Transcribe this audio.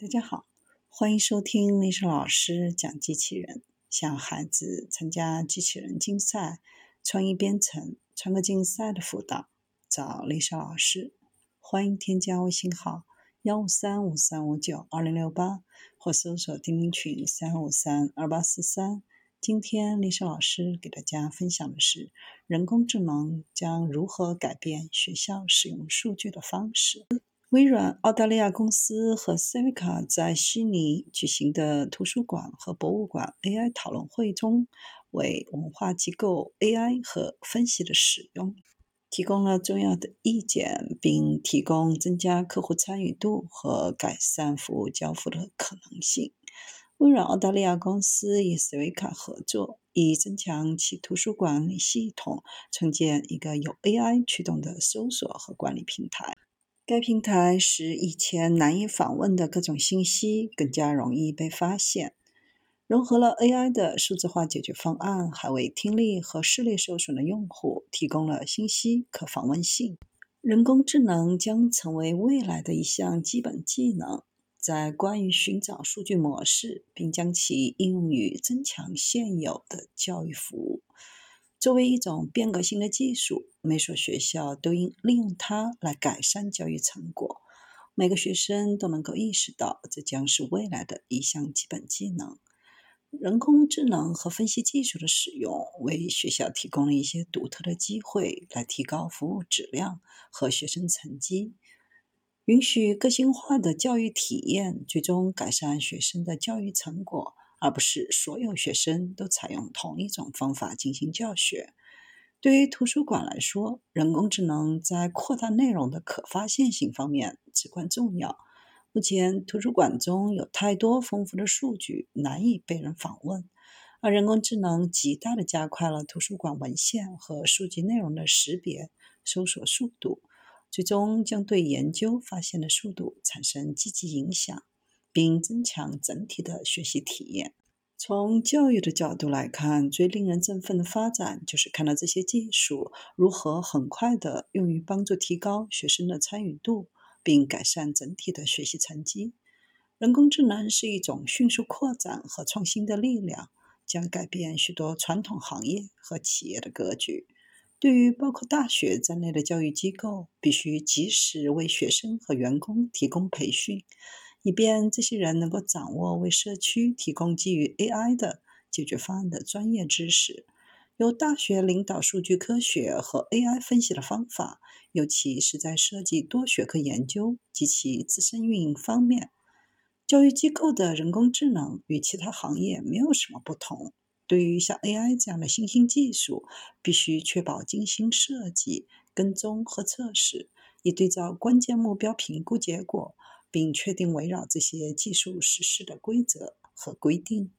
大家好，欢迎收听历史老师讲机器人。想孩子参加机器人竞赛、创意编程、创客竞赛的辅导，找历史老师。欢迎添加微信号幺五三五三五九二零六八，或搜索钉钉群三五三二八四三。今天历史老师给大家分享的是人工智能将如何改变学校使用数据的方式。微软澳大利亚公司和 Civica 在悉尼举行的图书馆和博物馆 AI 讨论会中，为文化机构 AI 和分析的使用提供了重要的意见，并提供增加客户参与度和改善服务交付的可能性。微软澳大利亚公司与 Civica 合作，以增强其图书管理系统，创建一个由 AI 驱动的搜索和管理平台。该平台使以前难以访问的各种信息更加容易被发现，融合了 AI 的数字化解决方案，还为听力和视力受损的用户提供了信息可访问性。人工智能将成为未来的一项基本技能，在关于寻找数据模式，并将其应用于增强现有的教育服务。作为一种变革性的技术，每所学校都应利用它来改善教育成果。每个学生都能够意识到，这将是未来的一项基本技能。人工智能和分析技术的使用，为学校提供了一些独特的机会，来提高服务质量和学生成绩，允许个性化的教育体验，最终改善学生的教育成果。而不是所有学生都采用同一种方法进行教学。对于图书馆来说，人工智能在扩大内容的可发现性方面至关重要。目前，图书馆中有太多丰富的数据难以被人访问，而人工智能极大地加快了图书馆文献和书籍内容的识别、搜索速度，最终将对研究发现的速度产生积极影响。并增强整体的学习体验。从教育的角度来看，最令人振奋的发展就是看到这些技术如何很快地用于帮助提高学生的参与度，并改善整体的学习成绩。人工智能是一种迅速扩展和创新的力量，将改变许多传统行业和企业的格局。对于包括大学在内的教育机构，必须及时为学生和员工提供培训。以便这些人能够掌握为社区提供基于 AI 的解决方案的专业知识。由大学领导数据科学和 AI 分析的方法，尤其是在设计多学科研究及其自身运营方面。教育机构的人工智能与其他行业没有什么不同。对于像 AI 这样的新兴技术，必须确保精心设计、跟踪和测试，以对照关键目标评估结果。并确定围绕这些技术实施的规则和规定。